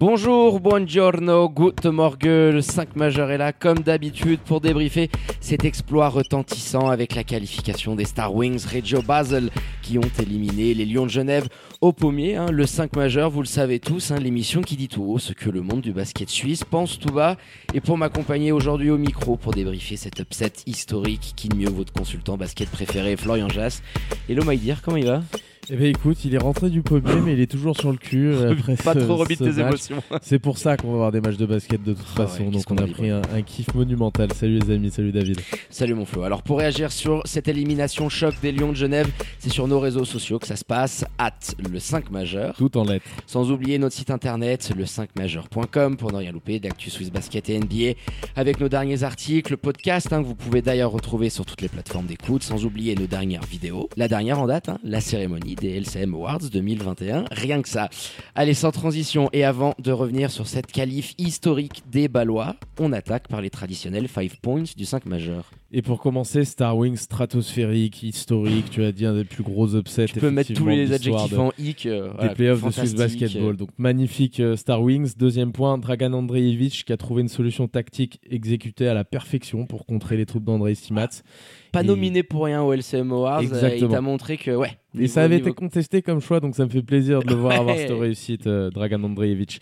Bonjour, buongiorno, good morgue, le 5 majeur est là comme d'habitude pour débriefer cet exploit retentissant avec la qualification des Star Wings Reggio Basel qui ont éliminé les Lions de Genève au pommier. hein. le 5 majeur, vous le savez tous, hein, l'émission qui dit tout haut ce que le monde du basket suisse pense tout bas. Et pour m'accompagner aujourd'hui au micro pour débriefer cet upset historique, qui de mieux votre consultant basket préféré, Florian Jass. Hello Maïdir, comment il va? Eh ben écoute, il est rentré du pommier, mais il est toujours sur le cul. euh, après Pas ce- trop remis de tes match. émotions. C'est pour ça qu'on va avoir des matchs de basket de toute Ah façon. Donc on a pris un, un kiff monumental. Salut les amis, salut David. Salut mon Flo. Alors pour réagir sur cette élimination choc des Lions de Genève, c'est sur nos réseaux sociaux que ça se passe, at le 5 majeur. Tout en lettres. Sans oublier notre site internet, le 5majeur.com pour ne rien louper d'actu Swiss Basket et NBA avec nos derniers articles, podcast hein, que vous pouvez d'ailleurs retrouver sur toutes les plateformes d'écoute, sans oublier nos dernières vidéos. La dernière en date, hein, la cérémonie des LCM Awards 2021, rien que ça. Allez, sans transition et avant de revenir sur cette qualif historique des Ballois, on attaque par les traditionnels 5 points du 5 majeur. Et pour commencer, Star Wings stratosphérique, historique, tu as dit un des plus gros upsets. Tu peux mettre tous les adjectifs de- en hic. euh, des voilà, playoffs de Swiss Basketball. Donc magnifique euh, Star Wings. Deuxième point, Dragan Andreevich qui a trouvé une solution tactique exécutée à la perfection pour contrer les troupes d'Andrei Stimats. Pas Et- nominé pour rien au LCM Awards. euh, Exactement. il t'a montré que, ouais. Et ça avait niveau- été contesté comme choix, donc ça me fait plaisir de le voir avoir cette réussite, euh, Dragan Andreevich.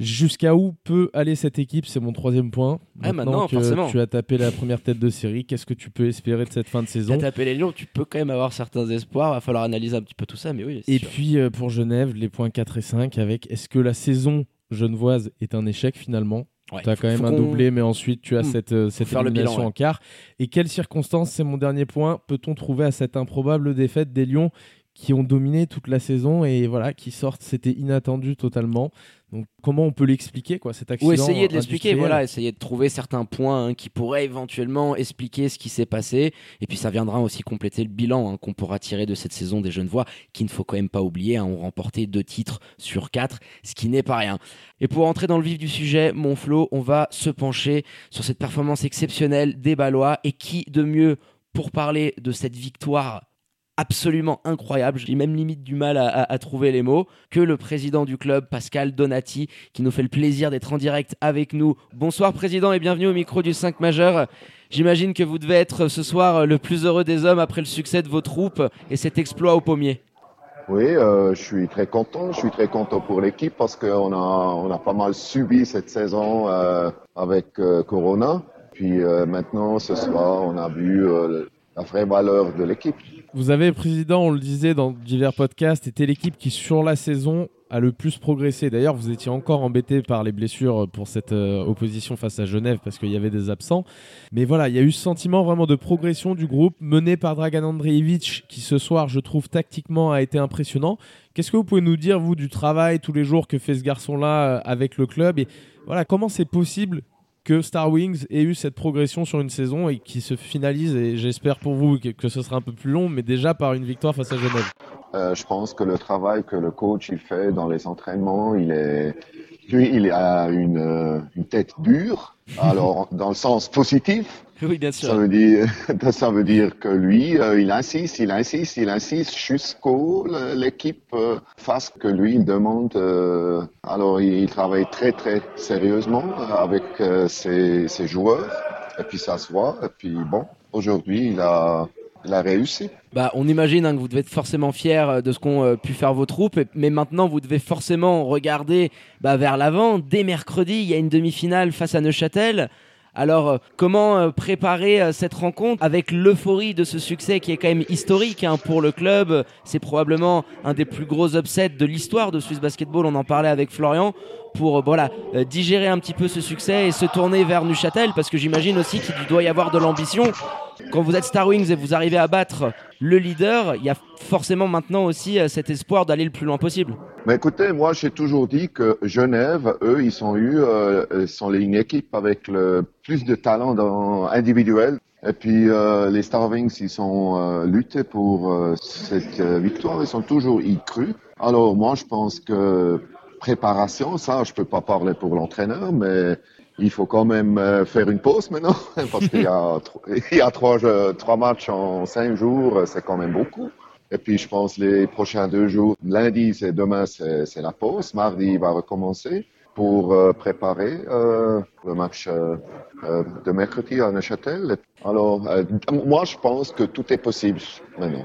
Jusqu'à où peut aller cette équipe C'est mon troisième point. Ah, maintenant, que forcément. tu as tapé la première tête de série, qu'est-ce que tu peux espérer de cette fin de saison tapé les Lions, tu peux quand même avoir certains espoirs. Va falloir analyser un petit peu tout ça, mais oui. Et sûr. puis euh, pour Genève, les points 4 et 5 avec est-ce que la saison genevoise est un échec finalement Ouais, Tu as quand même un doublé, mais ensuite tu as Hmm. cette, euh, cette élimination bilan, ouais. en quart. Et quelles circonstances, c'est mon dernier point, peut-on trouver à cette improbable défaite des Lions qui ont dominé toute la saison et voilà, qui sortent, c'était inattendu totalement. Donc comment on peut l'expliquer quoi cet accident Ou essayer de l'expliquer, voilà, essayer de trouver certains points hein, qui pourraient éventuellement expliquer ce qui s'est passé. Et puis ça viendra aussi compléter le bilan hein, qu'on pourra tirer de cette saison des Genevois, qu'il ne faut quand même pas oublier, hein, ont remporté deux titres sur quatre, ce qui n'est pas rien. Et pour entrer dans le vif du sujet, mon Flo, on va se pencher sur cette performance exceptionnelle des Ballois. Et qui de mieux pour parler de cette victoire absolument incroyable, j'ai même limite du mal à, trouver les mots, que le président du club, Pascal Donati, qui nous fait le plaisir d'être en direct avec nous. Bonsoir président et bienvenue au micro du 5 majeur. J'imagine que vous devez être ce soir le plus heureux des hommes après le succès de vos troupes et cet exploit au pommier. Oui, euh, je suis très content. Je suis très content pour l'équipe parce qu'on a, on a pas mal subi cette saison euh, avec euh, Corona. Puis euh, maintenant, ce soir, on a vu euh, la vraie valeur de l'équipe. Vous avez, président, on le disait dans divers podcasts, était l'équipe qui, sur la saison, a le plus progressé. D'ailleurs, vous étiez encore embêté par les blessures pour cette euh, opposition face à Genève parce qu'il y avait des absents. Mais voilà, il y a eu ce sentiment vraiment de progression du groupe mené par Dragan Andreevich qui, ce soir, je trouve, tactiquement a été impressionnant. Qu'est-ce que vous pouvez nous dire, vous, du travail tous les jours que fait ce garçon-là euh, avec le club? Et voilà, comment c'est possible que Star Wings ait eu cette progression sur une saison et qui se finalise, et j'espère pour vous que, ce sera un peu plus long, mais déjà par une victoire face à Genève. Euh, je pense que le travail que le coach il fait dans les entraînements, il est, lui, il a une, euh, une tête dure. Alors, dans le sens positif, Oui, bien Ça sûr. veut dire, ça veut dire que lui, euh, il insiste, il insiste, il insiste jusqu'au l'équipe euh, fasse ce que lui il demande. euh, alors il, il travaille très très sérieusement avec euh, ses, ses joueurs et puis ça se voit. Et puis bon, aujourd'hui il a, Bah, on imagine hein, que vous devez être forcément fier euh, de ce qu'ont euh, pu faire vos troupes, mais maintenant vous devez forcément regarder bah, vers l'avant. Dès mercredi, il y a une demi-finale face à Neuchâtel. Alors, euh, comment euh, préparer euh, cette rencontre avec l'euphorie de ce succès qui est quand même historique hein, pour le club? C'est probablement un des plus gros upsets de l'histoire de Swiss Basketball. On en parlait avec Florian pour voilà digérer un petit peu ce succès et se tourner vers Neuchâtel parce que j'imagine aussi qu'il doit y avoir de l'ambition. Quand vous êtes Star Wings et vous arrivez à battre le leader, il y a forcément maintenant aussi cet espoir d'aller le plus loin possible. Mais écoutez, moi j'ai toujours dit que Genève, eux, ils sont eu, euh, sont une équipe avec le plus de talent dans, individuel. Et puis euh, les Star Wings, ils sont euh, luttés pour euh, cette euh, victoire, ils sont toujours y cru. Alors moi je pense que préparation, ça je peux pas parler pour l'entraîneur, mais il faut quand même euh, faire une pause maintenant parce qu'il y a y a trois trois matchs en cinq jours, c'est quand même beaucoup. Et puis je pense les prochains deux jours, lundi c'est demain c'est c'est la pause, mardi il va recommencer pour euh, préparer euh, le match euh, de mercredi à Neuchâtel. Alors euh, moi je pense que tout est possible maintenant.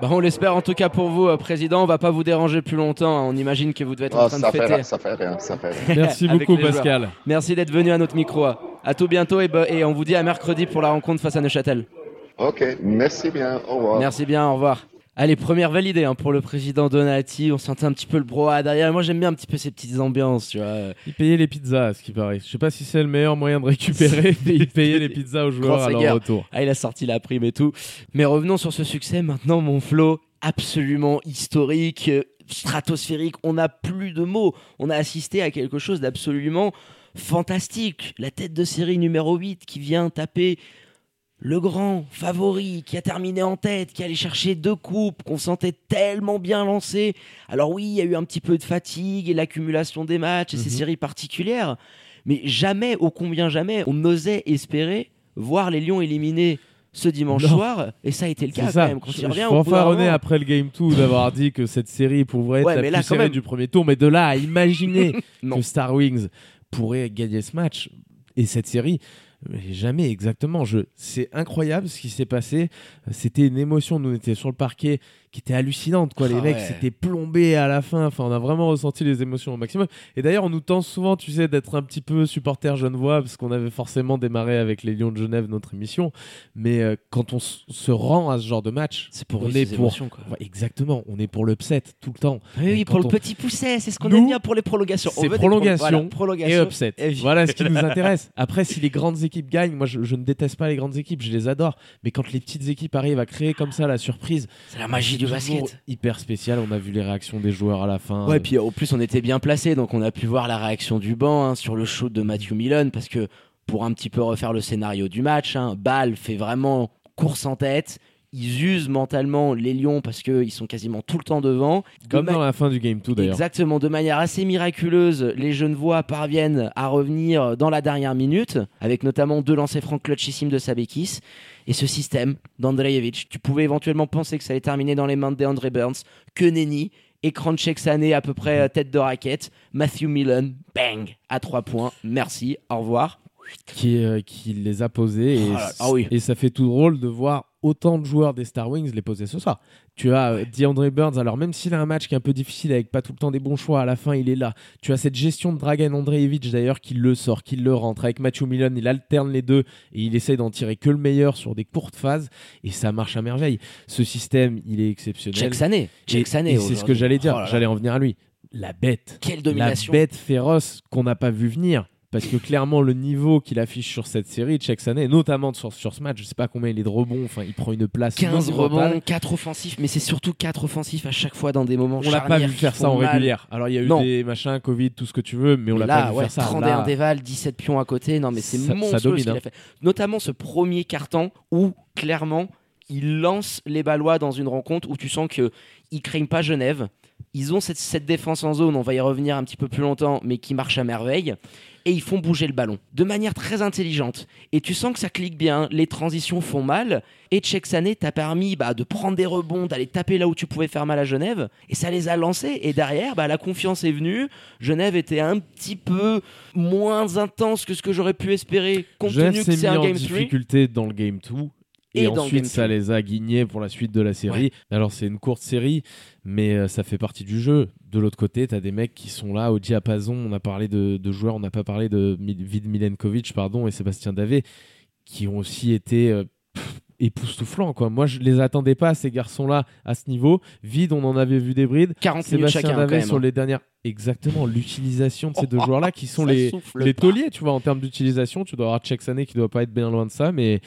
Bah, on l'espère en tout cas pour vous, Président. On va pas vous déranger plus longtemps. hein. On imagine que vous devez être en Ah, train ça, de fêter. fait, ça fait rien, ça fait rien. Merci beaucoup, joueurs. Pascal. Merci d'être venu à notre micro. À tout bientôt et, et on vous dit à mercredi pour la rencontre face à Neuchâtel. Ok, merci bien, au revoir. Merci bien, au revoir. Allez, première validée hein, pour le président Donati. On sentait un petit peu le brouhaha derrière. Moi, j'aime bien un petit peu ces petites ambiances, tu vois. Il payait les pizzas, à ce qui paraît. Je sais pas si c'est le meilleur moyen de récupérer, mais il payait les pizzas aux joueurs à leur retour. Ah, il a sorti la prime et tout. Mais revenons sur ce succès maintenant, mon flow absolument historique, euh, stratosphérique. On n'a plus de mots. On a assisté à quelque chose d'absolument fantastique. La tête de série numéro 8 qui vient taper le grand favori qui a terminé en tête, qui allait chercher deux coupes, qu'on sentait tellement bien lancé. Alors oui, il y a eu un petit peu de fatigue et l'accumulation des matchs et ces Mhm. séries particulières. Mais jamais, ô combien jamais, on osait espérer voir les Lions éliminés ce dimanche Non. soir. Et ça a été le cas C'est quand ça. même. Quand Je, fanfaronnais moment- après le Game 2 d'avoir dit que cette série pourrait être Ouais, la mais plus là, même. du premier tour. Mais de là à imaginer que Star Wings pourrait gagner ce match et cette série, mais jamais exactement. Je... C'est incroyable ce qui s'est passé. C'était une émotion. Nous, on était sur le parquet qui était hallucinante. Quoi. Les Ah mecs ouais. s'étaient plombés à la fin. Enfin, on a vraiment ressenti les émotions au maximum. Et d'ailleurs, on nous tend souvent, tu sais, d'être un petit peu supporter genevois parce qu'on avait forcément démarré avec les Lions de Genève notre émission. Mais euh, quand on se rend à ce genre de match, C'est pour on est pour émotions, quoi. Ouais, exactement, on est pour l'upset tout le temps. Oui, pour le petit pousset, c'est ce qu'on aime bien pour les prolongations. On c'est prolongation voilà, Et upset. Et- Voilà ce qui nous intéresse. Après, si les grandes équipes gagnent, moi je, je ne déteste pas les grandes équipes, je les adore. Mais quand les petites équipes arrivent à créer comme ça la surprise, C'est la magie du basket. Hyper spécial. On a vu les réactions des joueurs à la fin. Ouais, puis au plus on était bien placé, donc on a pu voir la réaction du banc hein, sur le shoot de Matthew Millen, parce que pour un petit peu refaire le scénario du match, hein, Ball fait vraiment course en tête. Ils usent mentalement les Lions parce qu'ils sont quasiment tout le temps devant. De comme dans la fin du game 2 d'ailleurs. Exactement, de manière assez miraculeuse, les Genevois parviennent à revenir dans la dernière minute, avec notamment deux lancers francs clutchissimes de Sabekis. Et ce système d'Andrejevic, tu pouvais éventuellement penser que ça allait terminer dans les mains de DeAndre Burns, que nenni, écran de Sané à peu près euh, tête de raquette, Matthew Millen, bang, à trois points, merci, au revoir. Qui, euh, qui les a posés. Et, Ah ah oui. et ça fait tout drôle de voir autant de joueurs des Star Wings les poser ce soir. Tu as euh, DeAndre Burns, alors même s'il a un match qui est un peu difficile avec pas tout le temps des bons choix, à la fin il est là. Tu as cette gestion de Dragan Andreevich d'ailleurs qui le sort, qui le rentre. Avec Matthew Millen, il alterne les deux et il essaye d'en tirer que le meilleur sur des courtes phases et ça marche à merveille. Ce système, il est exceptionnel. Check Sané, Et- check Sané. et c'est ce que j'allais dire, Oh j'allais en venir à lui. La bête Quelle la domination. bête féroce qu'on n'a pas vu venir. Parce que clairement, le niveau qu'il affiche sur cette série, Check Sané, notamment sur, sur ce match, je sais pas combien il est de rebonds, enfin, il prend une place 15 monumentale. rebonds, 4 offensifs, mais c'est surtout 4 offensifs à chaque fois dans des moments On l'a pas vu faire ça en mal. régulière. Alors il y a eu Non. des machins, Covid, tout ce que tu veux, mais on l'a pas vu ouais, faire ça. 31 Là, déval, 17 pions à côté. Non, mais c'est monstrueux ce qu'il hein. a fait. Notamment ce premier carton où, clairement, il lance les Ballois dans une rencontre où tu sens qu'ils ne craignent pas Genève. Ils ont cette, cette défense en zone, on va y revenir un petit peu plus longtemps, mais qui marche à merveille. Et ils font bouger le ballon de manière très intelligente. Et tu sens que ça clique bien, les transitions font mal. Et Sané t'a permis bah, de prendre des rebonds, d'aller taper là où tu pouvais faire mal à Genève. Et ça les a lancés. Et derrière, bah, la confiance est venue. Genève était un petit peu moins intense que ce que j'aurais pu espérer, compte Genève tenu que c'est mis un en Game 3. difficulté dans le Game 2. Et, ensuite, ça 2. les a guignés pour la suite de la série. Alors, c'est une courte série, mais euh, ça fait partie du jeu. De l'autre côté, tu as des mecs qui sont là au diapason. On a parlé de, de joueurs, on n'a pas parlé de Vid Milenkovic pardon, et Sébastien Davé, qui ont aussi été euh, pff, époustouflants. Quoi. Moi, je les attendais pas, ces garçons-là, à ce niveau. Vide, on en avait vu des brides. 40 minutes Sébastien chacun, Davé sur les dernières. Exactement, l'utilisation de ces deux joueurs-là qui sont Ça les, les tauliers, tu vois, en termes d'utilisation. Tu dois avoir Sané qui doit pas être bien loin de ça, mais,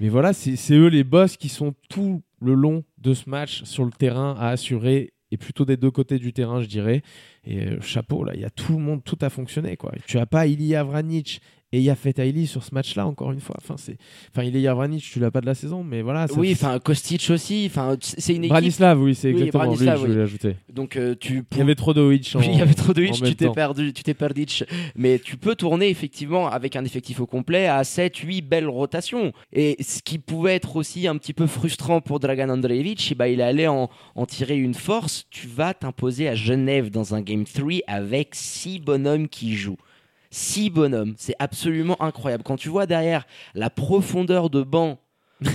mais voilà, c'est eux les boss qui sont tout le long de ce match sur le terrain à assurer et plutôt des deux côtés du terrain, je dirais. Et euh, chapeau, là, il y a tout le monde, tout a fonctionné. Quoi. Tu as pas Ilya Vranic et Yafet Aili sur ce match-là, encore une fois. Enfin, c'est... enfin Ilya Vranic, tu l'as pas de la saison, mais voilà. ça- Oui, enfin Kostic aussi. Enfin, c'est une équipe. Branislav, oui, c'est Oui, exactement Branislav, lui je voulais ajouter. Donc euh, tu. Il y avait trop de Witch en- Oui, il y avait trop de même tu t'es perdu, tu t'es perdu. Mais tu peux tourner effectivement avec un effectif au complet à 7, 8 belles rotations. Et ce qui pouvait être aussi un petit peu frustrant pour Dragan Andreevich, eh ben, il allait en, en tirer une force. Tu vas t'imposer à Genève dans un Game 3 avec 6 bonhommes qui jouent. 6 bonhommes, c'est absolument incroyable. Quand tu vois derrière la profondeur de banc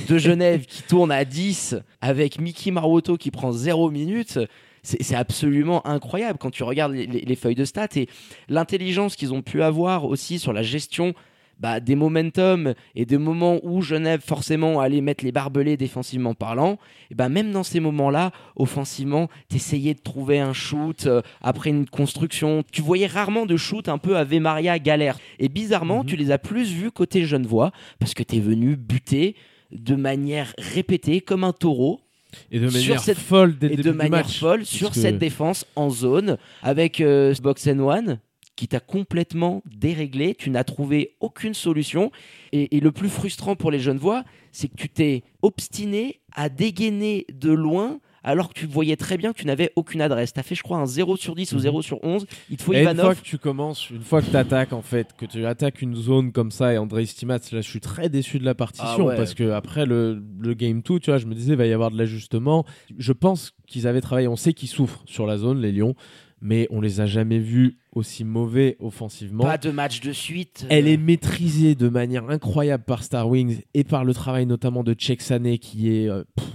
de Genève qui tourne à 10 avec Mickey Maruoto qui prend 0 minutes, c'est absolument incroyable quand tu regardes les, les- les feuilles de stats et l'intelligence qu'ils ont pu avoir aussi sur la gestion bah, des momentum et des moments où Genève forcément allait mettre les barbelés défensivement parlant, et bah, même dans ces moments-là, offensivement, t'essayais de trouver un shoot euh, après une construction. Tu voyais rarement de shoot un peu Ave Maria galère. Et bizarrement, Mhm. tu les as plus vus côté Genevois parce que t'es venu buter de manière répétée comme un taureau Et de sur manière cette- folle dès et de manière match. folle sur cette défense en zone avec euh, Box and One qui t'a complètement déréglé, tu n'as trouvé aucune solution et, et le plus frustrant pour les jeunes voix, c'est que tu t'es obstiné à dégainer de loin alors que tu voyais très bien que tu n'avais aucune adresse. Tu as fait je crois un 0 sur 10 ou Mhm. 0 sur 11, il te faut Et une fois Ivanov. que tu commences, une fois que tu attaques en fait, que tu attaques une zone comme ça et André Stimat, là je suis très déçu de la partition Ah ouais. parce que après le, le game 2, tu vois, je me disais il va y avoir de l'ajustement. Je pense qu'ils avaient travaillé, on sait qu'ils souffrent sur la zone les Lions, mais on les a jamais vus aussi mauvais offensivement. Pas de match de suite. Elle euh, est maîtrisée de manière incroyable par Star Wings et par le travail notamment de Cheikh Sané qui est euh, pff,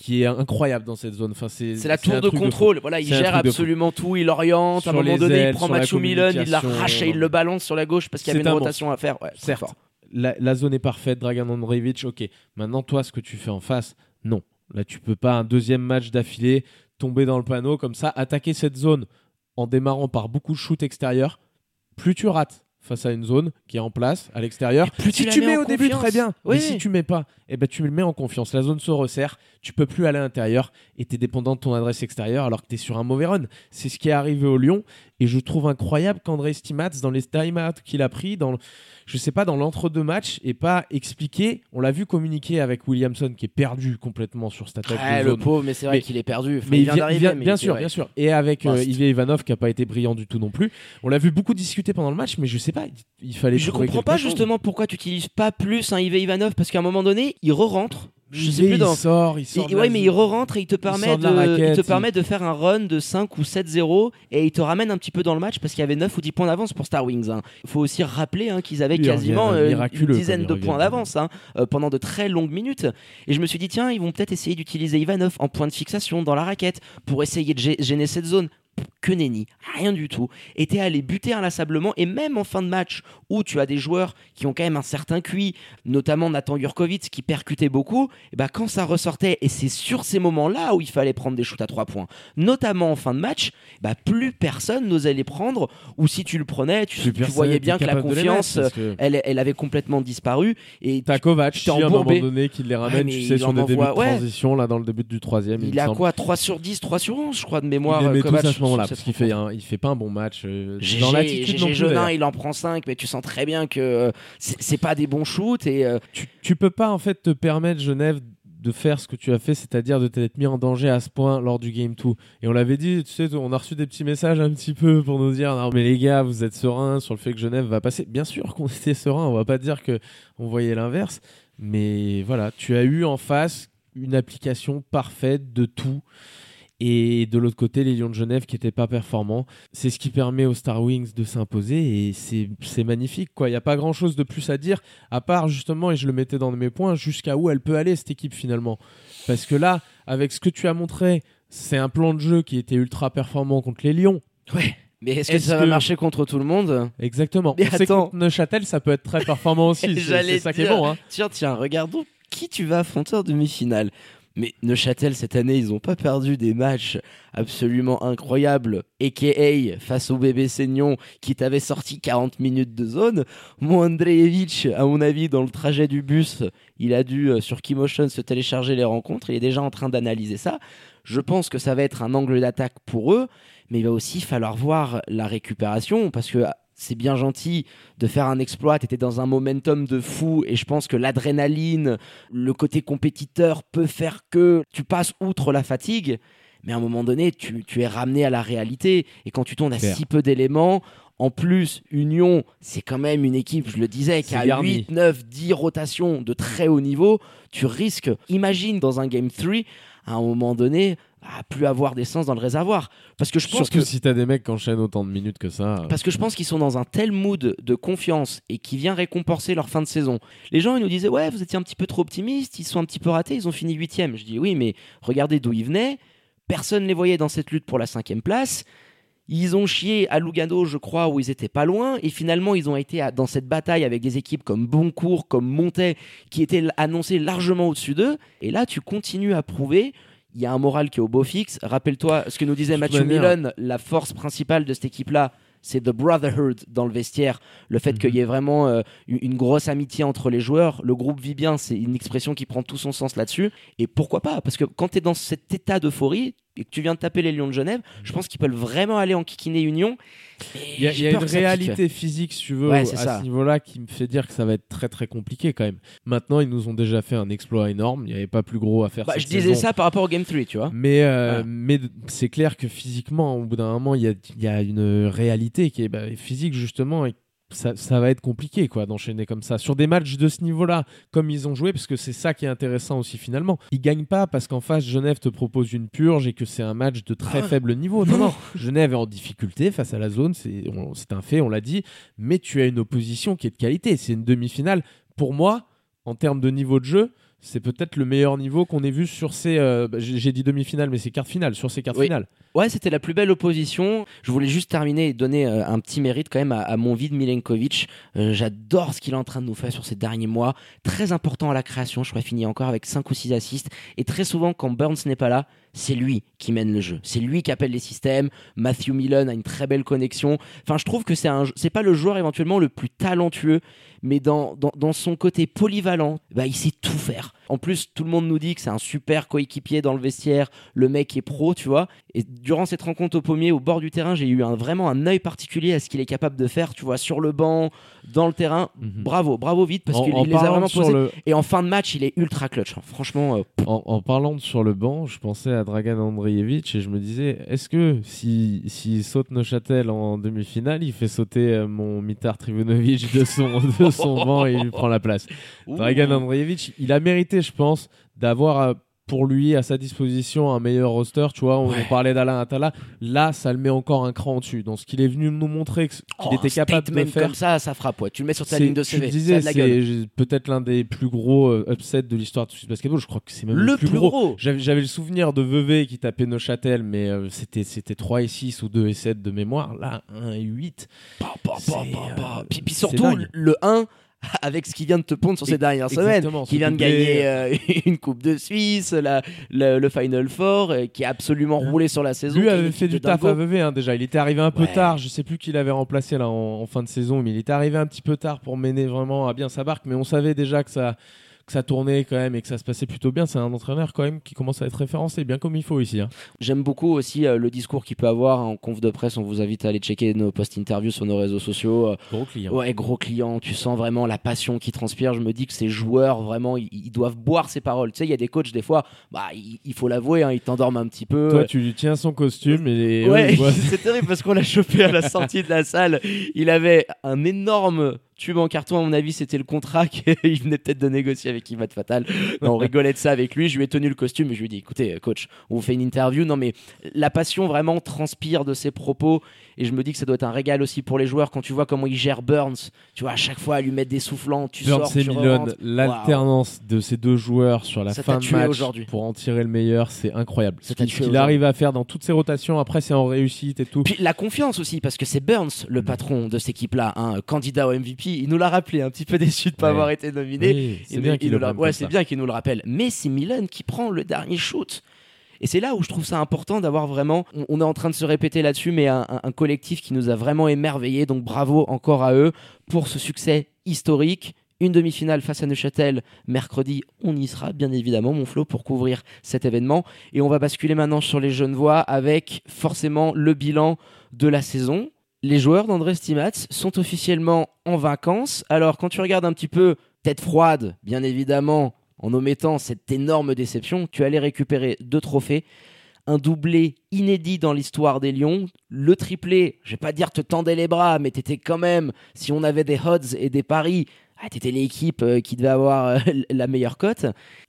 qui est incroyable dans cette zone. Enfin, c'est C'est la tour de contrôle. Voilà, il gère absolument tout. Il oriente. à un moment donné, ailes, il prend Mathieu Milan, il l'arrache et il le balance sur la gauche parce qu'il y avait une un rotation à faire. Ouais, Certes. la zone est parfaite, Dragan Andreevich, ok. Maintenant, toi, ce que tu fais en face, non. Là, tu peux pas un deuxième match d'affilée tomber dans le panneau comme ça, attaquer cette zone en démarrant par beaucoup de shoots extérieurs. Plus tu rates face à une zone qui est en place à l'extérieur, tu si tu mets au début, très bien. Oui. Mais si tu mets pas, eh ben, tu le mets en confiance. La zone se resserre, tu peux plus aller à l'intérieur et tu es dépendant de ton adresse extérieure alors que tu es sur un mauvais run. C'est ce qui est arrivé au Lyon et je trouve incroyable qu'André Stimats, dans les time-outs qu'il a pris, dans le- je sais pas, dans l'entre-deux matchs, et pas expliqué. On l'a vu communiquer avec Williamson qui est perdu complètement sur cette attaque de le zone. pauvre, mais c'est vrai qu'il est perdu. Enfin, Mais il vient il vient- mais bien il- sûr, bien sûr. Et avec euh, Ivanov qui a pas été brillant du tout non plus. On l'a vu beaucoup discuter pendant le match, mais je sais pas, il, il fallait. Je comprends pas chose. justement pourquoi tu utilises pas plus un Ive Ivanov parce qu'à un moment donné, il re-rentre. Je sais Il plus dans. Il sort, il sort. Il- ouais, mais il re-rentre et il te permet, de la de, raquette, il te il- permet de faire un run de 5 ou 7-0 et il te ramène un petit peu dans le match parce qu'il y avait 9 ou 10 points d'avance pour Star Wings. hein. Il faut aussi rappeler hein, qu'ils avaient quasiment euh, une dizaine de points d'avance hein, euh, pendant de très longues minutes. Et je me suis dit, tiens, ils vont peut-être essayer d'utiliser Ivanov en point de fixation dans la raquette pour essayer de gê- gêner cette zone. Que nenni, rien du tout. Et t'es allé buter inlassablement, et même en fin de match, où tu as des joueurs qui ont quand même un certain QI, notamment Nathan Jurkovic qui percutait beaucoup, et bah quand ça ressortait, et c'est sur ces moments-là où il fallait prendre des shoots à trois points, notamment en fin de match, bah plus personne n'osait les prendre, ou si tu le prenais, tu, voyais était bien que la confiance, mettre, que elle, elle avait complètement disparu, et T'as Kovac, qui, à un moment donné, qui les ramène, tu sais, sur des débuts de ouais. transition, là, dans le début du troisième. il a semble. quoi 3 sur 10, 3 sur 11, je crois, de mémoire. Euh, Kovac, à ce moment-là, sur parce qu'il fait, un- il fait pas un bon match. euh, dans l'attitude Jeunin, il en prend 5, mais tu sens très bien que euh, c'est c'est pas des bons shoots. Et, euh, tu, tu peux pas en fait te permettre Genève de faire ce que tu as fait, c'est-à-dire de t'être mis en danger à ce point lors du game 2. Et on l'avait dit, tu sais, on a reçu des petits messages un petit peu pour nous dire non mais les gars, vous êtes sereins sur le fait que Genève va passer. Bien sûr qu'on était sereins, on va pas dire que on voyait l'inverse, mais voilà, tu as eu en face une application parfaite de tout. Et de l'autre côté, les Lions de Genève qui n'étaient pas performants. C'est ce qui permet aux Star Wings de s'imposer et c'est magnifique. quoi. Il n'y a pas grand chose de plus à dire, à part justement, et je le mettais dans mes points, jusqu'à où elle peut aller cette équipe finalement. Parce que là, avec ce que tu as montré, c'est un plan de jeu qui était ultra performant contre les Lions. ouais. Mais est-ce que ça va marcher contre tout le monde? Exactement. Mais On attends. contre Neuchâtel, ça peut être très performant aussi. C'est- ça qui est dire. bon. Hein. Tiens, tiens, regardons qui tu vas affronter en demi-finale. Mais Neuchâtel, cette année, ils n'ont pas perdu des matchs absolument incroyables, a.k.a. face au bébé Seignon qui t'avait sorti 40 minutes de zone. Mon à mon avis, dans le trajet du bus, il a dû, euh, sur Keymotion, se télécharger les rencontres. Il est déjà en train d'analyser ça. Je pense que ça va être un angle d'attaque pour eux, mais il va aussi falloir voir la récupération parce que c'est bien gentil de faire un exploit, tu étais dans un momentum de fou et je pense que l'adrénaline, le côté compétiteur peut faire que tu passes outre la fatigue, mais à un moment donné, tu, es ramené à la réalité et quand tu tournes à si peu d'éléments, en plus, Union, c'est quand même une équipe, je le disais, qui a 8, 9, 10 rotations de très haut niveau. Tu risques, imagine dans un Game 3, à un moment donné, à plus avoir d'essence dans le réservoir. Parce que je pense Surtout que... si t'as des mecs qui enchaînent autant de minutes que ça. Parce que je pense qu'ils sont dans un tel mood de confiance et qui vient récompenser leur fin de saison. Les gens, ils nous disaient, ouais, vous étiez un petit peu trop optimiste, ils sont un petit peu ratés, ils ont fini huitième. Je dis, oui, mais regardez d'où ils venaient. Personne ne les voyait dans cette lutte pour la cinquième place. Ils ont chié à Lugano, je crois, où ils étaient pas loin. Et finalement, ils ont été dans cette bataille avec des équipes comme Boncourt, comme Montet, qui étaient annoncées largement au-dessus d'eux. Et là, tu continues à prouver. Il y a un moral qui est au beau fixe. Rappelle-toi ce que nous disait Mathieu Millen, la force principale de cette équipe-là, c'est the brotherhood dans le vestiaire, le fait qu'il y ait mhm. vraiment euh, une grosse amitié entre les joueurs. Le groupe vit bien, c'est une expression qui prend tout son sens là-dessus. Et pourquoi pas? Parce que quand tu es dans cet état d'euphorie et que tu viens de taper les Lions de Genève, je pense qu'ils peuvent vraiment aller en kikiner Union. Il y a, une réalité physique, si tu veux, à ce niveau-là, qui me fait dire que ça va être très très compliqué quand même. Maintenant, ils nous ont déjà fait un exploit énorme. Il n'y avait pas plus gros à faire. Bah, je disais ça par rapport au Game 3, tu vois. Mais, euh, mais c'est clair que physiquement, au bout d'un moment, il y a, y a, une réalité qui est bah, physique justement et ça, va être compliqué quoi d'enchaîner comme ça. Sur des matchs de ce niveau-là comme ils ont joué parce que c'est ça qui est intéressant aussi finalement. Ils gagnent pas parce qu'en face Genève te propose une purge et que c'est un match de très ah. faible niveau. Non non. Genève est en difficulté face à la zone c'est un fait on l'a dit. Mais tu as une opposition qui est de qualité. C'est une demi-finale. Pour moi en termes de niveau de jeu c'est peut-être le meilleur niveau qu'on ait vu sur ces. Euh, bah, j'ai dit demi-finale, mais c'est cartes finales, sur ces cartes finales. Ouais, c'était la plus belle opposition. Je voulais juste terminer et donner euh, un petit mérite quand même à, mon vide Milenkovic. Euh, j'adore ce qu'il est en train de nous faire sur ces derniers mois. Très important à la création. Je crois finir encore avec 5 ou 6 assists. Et très souvent, quand Burns n'est pas là, c'est lui qui mène le jeu. C'est lui qui appelle les systèmes. Matthew Millen a une très belle connexion. Enfin, je trouve que c'est c'est pas le joueur éventuellement le plus talentueux, mais dans, dans, son côté polyvalent, bah, il sait tout faire. En plus, tout le monde nous dit que c'est un super coéquipier dans le vestiaire. Le mec est pro, tu vois. Durant cette rencontre au pommier, au bord du terrain, j'ai eu un, vraiment un œil particulier à ce qu'il est capable de faire, tu vois, sur le banc, dans le terrain. Mhm. Bravo, bravo vite, parce qu'il les a vraiment posés. Et en fin de match, il est ultra clutch. Hein. Franchement. Euh, en, parlant de sur le banc, je pensais à Dragan Andreevich et je me disais, est-ce que s'il si, saute Neuchâtel en demi-finale, il fait sauter euh, mon Mitar Trivunovic de son, de son banc et il lui prend la place Dragan Andreevich, il a mérité, je pense, d'avoir euh, pour lui à sa disposition un meilleur roster. Tu vois, on, parlait d'Alain Atala. Là, ça le met encore un cran dessus. Dans ce qu'il est venu nous montrer qu'il oh, était capable de faire. comme ça, ça frappe. Ouais. Tu le mets sur ta ligne de CV. Tu disais, c'est peut-être l'un des plus gros euh, upsets de l'histoire de Swiss Basketball. Je crois que c'est même le, plus, gros. J'avais le souvenir de Vevey qui tapait Neuchâtel, mais euh, c'était c'était 3 et 6 ou 2 et 7 de mémoire. Là, 1 et 8. Euh, puis surtout, le 1 avec ce qui vient de te pondre sur ces dernières semaines, qui vient de gagner euh, une Coupe de Suisse, la, le Final Four, euh, qui a absolument roulé sur la saison. Lui avait fait du taf à Vevey hein, déjà. Il était arrivé un peu tard. Je sais plus qui l'avait remplacé là en, en, fin de saison, mais il était arrivé un petit peu tard pour mener vraiment à bien sa barque. Mais on savait déjà que ça ça tournait quand même et que ça se passait plutôt bien. C'est un entraîneur quand même qui commence à être référencé bien comme il faut ici. Hein. J'aime beaucoup aussi euh, le discours qu'il peut avoir en conf de presse. On vous invite à aller checker nos post-interviews sur nos réseaux sociaux. Euh, gros client. Ouais, gros client. Tu sens vraiment la passion qui transpire. Je me dis que ces joueurs, vraiment, ils, doivent boire ses paroles. Tu sais, il y a des coachs, des fois, bah, il, faut l'avouer, hein, ils t'endorment un petit peu. Toi, tu lui tiens son costume et. Ouais, c'est terrible parce qu'on l'a chopé à la sortie de la salle. Il avait un énorme tube en carton, à mon avis, c'était le contrat qu'il venait peut-être de négocier avec Ivat Fatal. on rigolait de ça avec lui. Je lui ai tenu le costume et je lui ai dit écoutez, coach, on vous fait une interview. Non, mais la passion vraiment transpire de ses propos. Et je me dis que ça doit être un régal aussi pour les joueurs quand tu vois comment il gère Burns. Tu vois, à chaque fois, à lui mettre des soufflants, tu Burns sors, et tu l'alternance de ces deux joueurs sur la fin de match pour en tirer le meilleur, c'est incroyable. Ce qu'il arrive à faire dans toutes ses rotations, après, c'est en réussite et tout. Puis la confiance aussi, parce que c'est Burns, le patron de cette équipe-là, un hein, candidat au MVP il nous l'a rappelé, un petit peu déçu de ne pas avoir été nominé. c'est bien qu'il nous le rappelle. Mais c'est Milan qui prend le dernier shoot. Et c'est là où je trouve ça important d'avoir vraiment, on, est en train de se répéter là-dessus, mais un, collectif qui nous a vraiment émerveillés. Donc bravo encore à eux pour ce succès historique une demi-finale face à Neuchâtel mercredi. On y sera bien évidemment, mon Flo, pour couvrir cet événement. Et on va basculer maintenant sur les Genevois avec forcément le bilan de la saison. Les joueurs d'André Stimats sont officiellement en vacances. Alors quand tu regardes un petit peu tête froide, bien évidemment, en omettant cette énorme déception, tu allais récupérer deux trophées un doublé inédit dans l'histoire des Lions. Le triplé, je vais pas dire te tendais les bras, mais t'étais quand même, si on avait des odds et des paris, ah, t'étais l'équipe euh, qui devait avoir euh, la meilleure cote.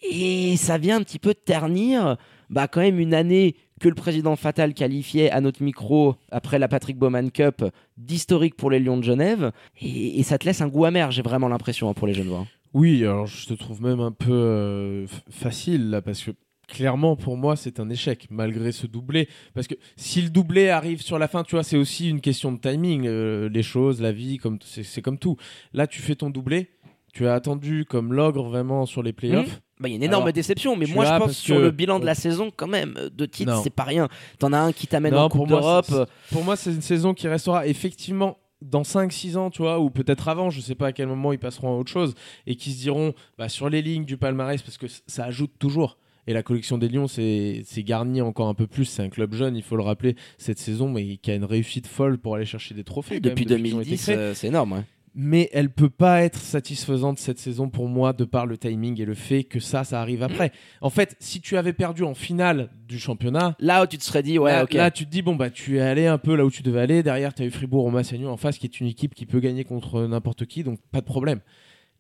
Et ça vient un petit peu ternir bah, quand même une année que le président Fatal qualifiait à notre micro après la Patrick Bowman Cup d'historique pour les Lions de Genève. Et, ça te laisse un goût amer, j'ai vraiment l'impression, hein, pour les Genevois. Oui, alors je te trouve même un peu euh, facile là, parce que clairement, pour moi, c'est un échec, malgré ce doublé. Parce que si le doublé arrive sur la fin, tu vois, c'est aussi une question de timing. Euh, les choses, la vie, comme c'est comme tout. Là, tu fais ton doublé. Tu as attendu comme l'ogre vraiment sur les playoffs. Mmh. Bah, il y a une énorme déception, mais moi je pense sur le bilan de la saison, quand même, de titres, c'est pas rien. T'en as un qui t'amène en Coupe d'Europe. Pour moi, c'est une saison qui restera effectivement dans 5-6 ans, tu vois, ou peut-être avant, je sais pas à quel moment ils passeront à autre chose, et qui se diront bah, sur les lignes du palmarès, parce que ça ajoute toujours. Et la collection des Lions, c'est garni encore un peu plus. C'est un club jeune, il faut le rappeler, cette saison, mais qui a une réussite folle pour aller chercher des trophées. depuis, 2010, euh, c'est énorme. Mais elle peut pas être satisfaisante cette saison pour moi de par le timing et le fait que ça, ça arrive après. En fait, si tu avais perdu en finale du championnat, là où tu te serais dit, ouais, là, ok. Là, tu te dis, bon, bah, tu es allé un peu là où tu devais aller. Derrière, tu as eu Fribourg au Massagno en face, qui est une équipe qui peut gagner contre n'importe qui, donc pas de problème.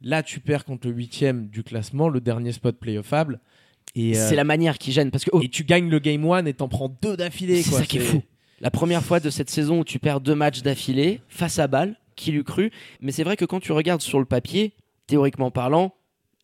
Là, tu perds contre le huitième du classement, le dernier spot playoffable. Euh, c'est la manière qui gêne parce que et tu gagnes le game one et t'en prends deux d'affilée. C'est ça qui est fou. La première fois de cette saison où tu perds deux matchs d'affilée face à Bâle, qui l'eût cru. Mais c'est vrai que quand tu regardes sur le papier, théoriquement parlant,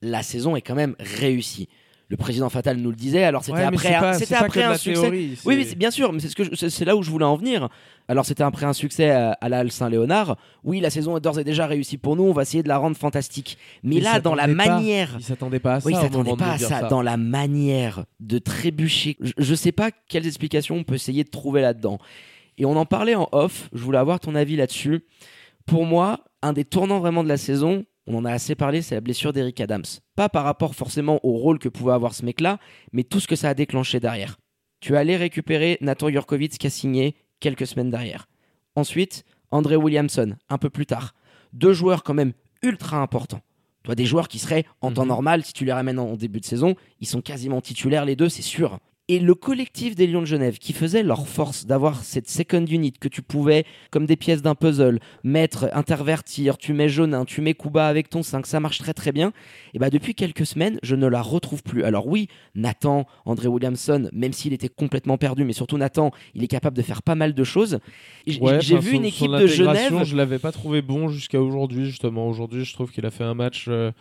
la saison est quand même réussie le président Fatal nous le disait. Alors c'était après, un, c'était après un succès. oui, oui, bien sûr, mais c'est ce que c'est là où je voulais en venir. Alors c'était après un succès à, la Halle Saint-Léonard. Oui, la saison est d'ores et déjà réussie pour nous. On va essayer de la rendre fantastique. Mais là, dans la manière, il s'attendait pas à ça. Oui, il s'attendait pas à ça. Dans la manière de trébucher, je, ne sais pas quelles explications on peut essayer de trouver là-dedans. Et on en parlait en off. Je voulais avoir ton avis là-dessus. Pour moi, un des tournants vraiment de la saison, on en a assez parlé, c'est la blessure d'Eric Adams. Pas par rapport forcément au rôle que pouvait avoir ce mec-là, mais tout ce que ça a déclenché derrière. Tu es allé récupérer Nathan Jurkovic qui a signé quelques semaines derrière. Ensuite, André Williamson, un peu plus tard. Deux joueurs quand même ultra importants. Toi, des joueurs qui seraient en temps mhm. normal, si tu les ramènes en début de saison, ils sont quasiment titulaires les deux, c'est sûr. Et le collectif des Lions de Genève, qui faisait leur force d'avoir cette second unit que tu pouvais, comme des pièces d'un puzzle, mettre, intervertir, tu mets Jaunin, tu mets Kuba avec ton 5, ça marche très très bien. Et bah depuis quelques semaines, je ne la retrouve plus. Alors oui, Nathan, André Williamson, même s'il était complètement perdu, mais surtout Nathan, il est capable de faire pas mal de choses. J'ai vu une équipe de Genève. Je l'avais pas trouvé bon jusqu'à aujourd'hui, justement. Aujourd'hui, je trouve qu'il a fait un match. Euh,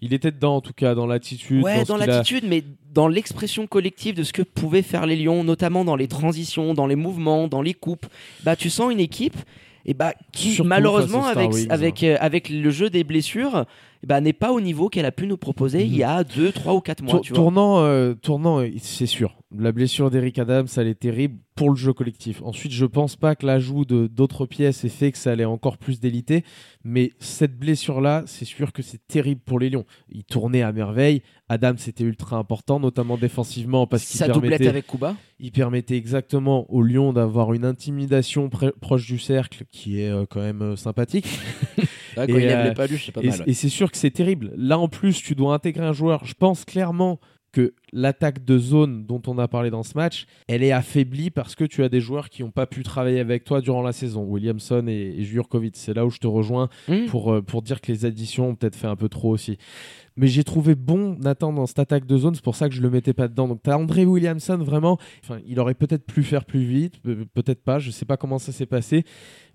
il était dedans en tout cas, dans l'attitude. Ouais, dans, l'attitude, mais dans l'expression collective de ce que pouvaient faire les Lions, notamment dans les transitions, dans les mouvements, dans les coupes. Bah, tu sens une équipe et bah, qui malheureusement avec, avec, euh, avec le jeu des blessures bah, n'est pas au niveau qu'elle a pu nous proposer il y a 2, 3 ou 4 mois. tournant, euh, tournant c'est sûr. La blessure d'Eric Adams, elle est terrible pour le jeu collectif. Ensuite, je pense pas que l'ajout de d'autres pièces ait fait que ça allait encore plus déliter. Mais cette blessure-là, c'est sûr que c'est terrible pour les Lions. Il tournait à merveille. Adams c'était ultra important, notamment défensivement parce qu'il permettait avec Kuba. Il permettait exactement aux Lions d'avoir une intimidation proche du cercle qui est euh, quand même euh, sympathique. Là, quand et, il pas lu, c'est pas mal. Et c'est sûr que c'est terrible. Là, en plus, tu dois intégrer un joueur. Je pense clairement que l'attaque de zone dont on a parlé dans ce match, elle est affaiblie parce que tu as des joueurs qui n'ont pas pu travailler avec toi durant la saison, Williamson et, et Jurkovic. C'est là où je te rejoins mmh. pour, euh, pour dire que les additions ont peut-être fait un peu trop aussi. Mais j'ai trouvé bon Nathan dans cette attaque de zone, c'est pour ça que je le mettais pas dedans. Donc tu as André Williamson vraiment, enfin, il aurait peut-être pu faire plus vite, peut-être pas, je sais pas comment ça s'est passé,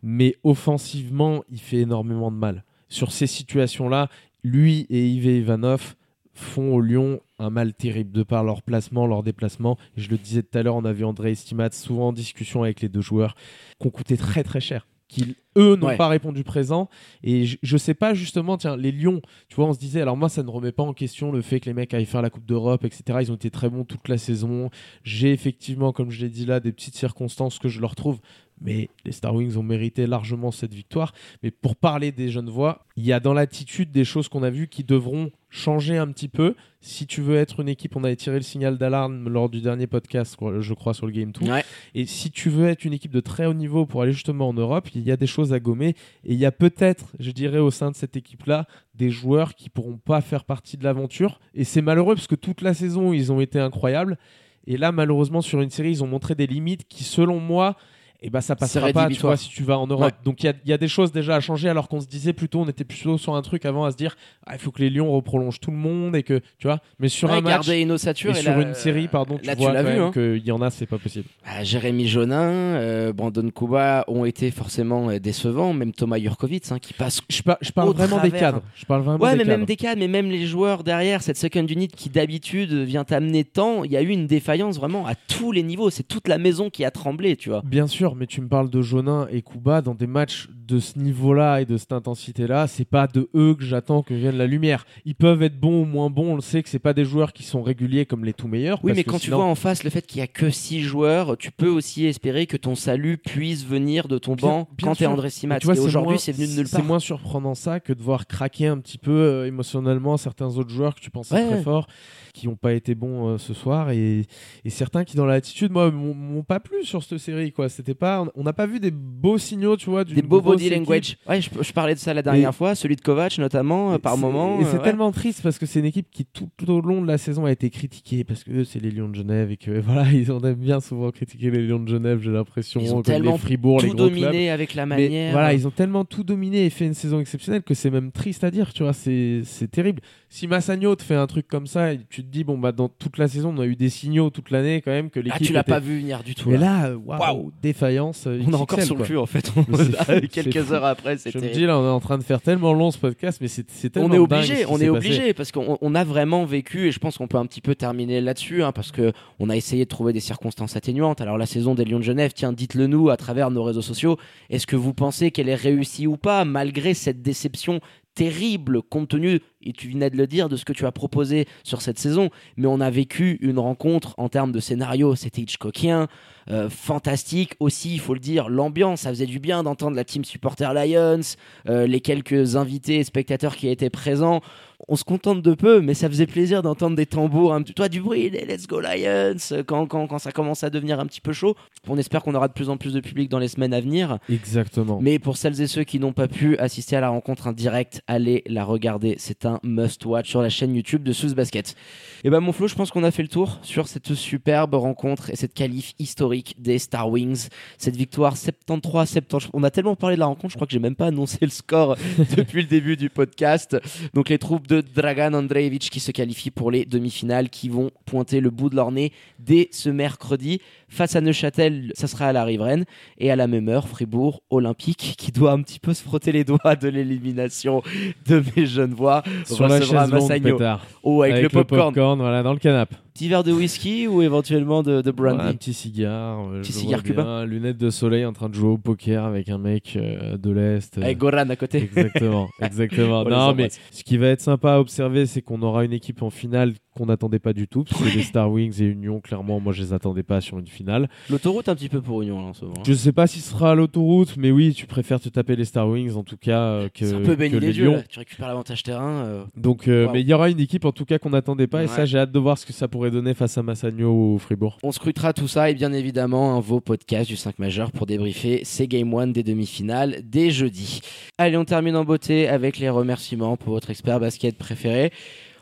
mais offensivement, il fait énormément de mal. Sur ces situations-là, lui et Yves Ivanov, font au Lyon un mal terrible de par leur placement, leur déplacement. Et je le disais tout à l'heure, on a vu André Estimat souvent en discussion avec les deux joueurs, qui ont coûté très très cher. Qui, eux, n'ont pas répondu présent. Et je, je, sais pas, justement, tiens, les Lions, tu vois, on se disait, alors moi, ça ne remet pas en question le fait que les mecs aillent faire la Coupe d'Europe, etc. Ils ont été très bons toute la saison. J'ai effectivement, comme je l'ai dit là, des petites circonstances que je leur trouve mais les Star Wings ont mérité largement cette victoire. Mais pour parler des jeunes voix, il y a dans l'attitude des choses qu'on a vues qui devront changer un petit peu. Si tu veux être une équipe, on avait tiré le signal d'alarme lors du dernier podcast, je crois, sur le Game 2. Ouais. Et si tu veux être une équipe de très haut niveau pour aller justement en Europe, il y a des choses à gommer. Et il y a peut-être, je dirais, au sein de cette équipe-là, des joueurs qui pourront pas faire partie de l'aventure. Et c'est malheureux parce que toute la saison, ils ont été incroyables. Et là, malheureusement, sur une série, ils ont montré des limites qui, selon moi, et bah ça passera pas tu vois si tu vas en Europe donc il y a- il y, a des choses déjà à changer alors qu'on se disait plutôt on était plutôt sur un truc avant à se dire ah, il faut que les Lions reprolongent tout le monde et que tu vois mais sur Ouais, un match et et sur là, une série pardon tu là, tu vois hein. qu'il y en a c'est pas possible Ah, Jérémy Jonin, euh, Brandon Kuba ont été forcément euh, décevants, même Thomas Jurkovic hein, qui passe. je, par- je parle vraiment des cadres je parle vraiment Ouais, des mais cadres même des cadres, mais même les joueurs derrière, cette second unit qui d'habitude vient t'amener tant, il y a eu une défaillance vraiment à tous les niveaux. C'est toute la maison qui a tremblé, tu vois. Bien sûr, mais tu me parles de Jonin et Kuba dans des matchs de ce niveau-là et de cette intensité-là, c'est pas de eux que j'attends que vienne la lumière. Ils peuvent être bons ou moins bons, on le sait que c'est pas des joueurs qui sont réguliers comme les tout meilleurs. Oui, parce mais quand tu vois en face le fait qu'il y a que 6 joueurs, tu peux aussi espérer que ton salut puisse venir de ton Bien- banc bien quand t'es. André Simat. tu vois, Et c'est aujourd'hui, c'est venu de nulle part. C'est moins surprenant ça que de voir craquer un petit peu euh, émotionnellement certains autres joueurs que tu pensais Ouais, très forts, qui n'ont pas été bons euh, ce soir, et, et certains qui dans l'attitude, moi, m'ont pas plu sur cette série. quoi. C'était pas, on n'a pas vu des beaux signaux, tu vois, d'une Des beaux body language. Ouais, je, je parlais de ça la dernière fois, celui de Kovac notamment, euh, par moment. Et c'est euh, ouais. tellement triste parce que c'est une équipe qui tout, tout au long de la saison a été critiquée parce que eux, c'est les Lions de Genève et que voilà ils ont bien souvent critiqué les Lions de Genève j'ai l'impression Ils ont tellement les Fribourg les tout clubs. dominé avec la Mais manière. voilà, ils ont tellement tout dominé et fait une saison exceptionnelle que c'est même triste à dire, tu vois, c'est c'est terrible. Si Massagno te fait un truc comme ça, tu te dis, bon, bah, dans toute la saison, on a eu des signaux toute l'année quand même que Ah, l'équipe. tu l'as était- pas vu venir du tout. Mais là. euh, waouh, défaillance. euh, On est encore sur le cul en fait. Quelques heures après, Je me dis, là, on est en train de faire tellement long ce podcast, mais c'est tellement on est obligé, on est obligé parce qu'on on a vraiment vécu et je pense qu'on peut un petit peu terminer là-dessus hein, parce que on a essayé de trouver des circonstances atténuantes. Alors la saison des Lions de Genève, tiens, dites-le nous à travers nos réseaux sociaux. Est-ce que vous pensez qu'elle est réussie ou pas malgré cette déception terrible compte tenu et tu venais de le dire de ce que tu as proposé sur cette saison. Mais on a vécu une rencontre en termes de scénario. C'était Hitchcockien euh, fantastique. Aussi il faut le dire l'ambiance ça faisait du bien d'entendre la team supporter Lions euh, les quelques invités et spectateurs qui étaient présents on se contente de peu, mais ça faisait plaisir d'entendre des tambours, un petit, toi du bruit, les Let's Go Lions, euh, quand, quand, quand ça commence à devenir un petit peu chaud. On espère qu'on aura de plus en plus de public dans les semaines à venir. Exactement. Mais pour celles et ceux qui n'ont pas pu assister à la rencontre en direct, allez la regarder. C'est un must-watch sur la chaîne YouTube de Sous Basket. Et ben mon Flo, je pense qu'on a fait le tour sur cette superbe rencontre et cette qualif historique des Star Wings. Cette victoire 73-70. On a tellement parlé de la rencontre, je crois que j'ai même pas annoncé le score depuis le début du podcast. Donc les troupes de Dragan Andreevich qui se qualifient pour les demi-finales qui vont pointer le bout de leur nez dès ce mercredi face à Neuchâtel, ça sera à la riveraine et à la même heure Fribourg Olympique qui doit un petit peu se frotter les doigts de l'élimination de mes jeunes voix Sur la chaise longue. Oh, avec, le popcorn. voilà, dans le canapé. Petit verre de whisky ou éventuellement de, de brandy. Ouais, un petit cigare. euh, Petit cigare cubain. Lunettes de soleil en train de jouer au poker avec un mec euh, de l'Est. euh, Avec Goran à côté. Exactement, exactement. Non, mais ce qui va être sympa à observer, c'est qu'on aura une équipe en finale qu'on n'attendait pas du tout, parce que les Star Wings et Union, clairement, moi je les attendais pas sur une finale. L'autoroute un petit peu pour Union là, en ce moment. Je sais pas si ce sera l'autoroute, mais oui, tu préfères te taper les Star Wings en tout cas euh, que, C'est un peu béni les. Tu récupères l'avantage terrain. euh, Donc, euh, Wow. mais il y aura une équipe en tout cas qu'on n'attendait pas, et ça j'ai hâte de voir ce que ça pourrait donner face à Massagno ou Fribourg. On scrutera tout ça et bien évidemment un vos podcast du 5 majeur pour débriefer ces Game 1 des demi-finales dès jeudi. Allez, on termine en beauté avec les remerciements pour votre expert basket préféré.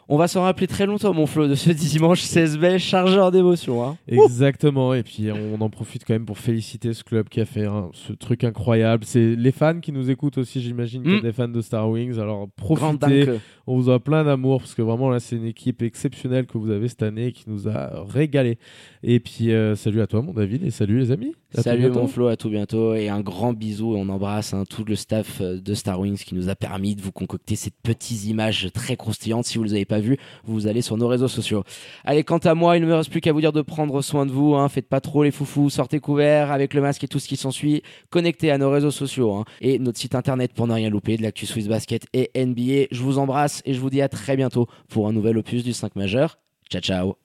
On va s'en rappeler très longtemps, mon Flo, de ce dimanche 16 mai, chargeur d'émotions. Hein. Exactement, et puis on en profite quand même pour féliciter ce club qui a fait hein, ce truc incroyable. C'est les fans qui nous écoutent aussi, j'imagine, qu'il y a Mm. des fans de Star Wings. Alors profitez, on vous a plein d'amour parce que vraiment là, c'est une équipe exceptionnelle que vous avez cette année qui nous a régalé. Et puis euh, salut à toi, mon David, et salut les amis. À Salut mon Flo, à tout bientôt et un grand bisou et on embrasse hein, tout le staff euh, de Star Wings qui nous a permis de vous concocter ces petites images très croustillantes. Si vous ne les avez pas vues, vous allez sur nos réseaux sociaux. Allez, quant à moi, il ne me reste plus qu'à vous dire de prendre soin de vous. Hein, faites pas trop les foufous, sortez couverts avec le masque et tout ce qui s'ensuit. Connectez à nos réseaux sociaux hein, et notre site internet pour ne rien louper de l'actu Swiss Basket et NBA. Je vous embrasse et je vous dis à très bientôt pour un nouvel opus du 5 majeur. Ciao ciao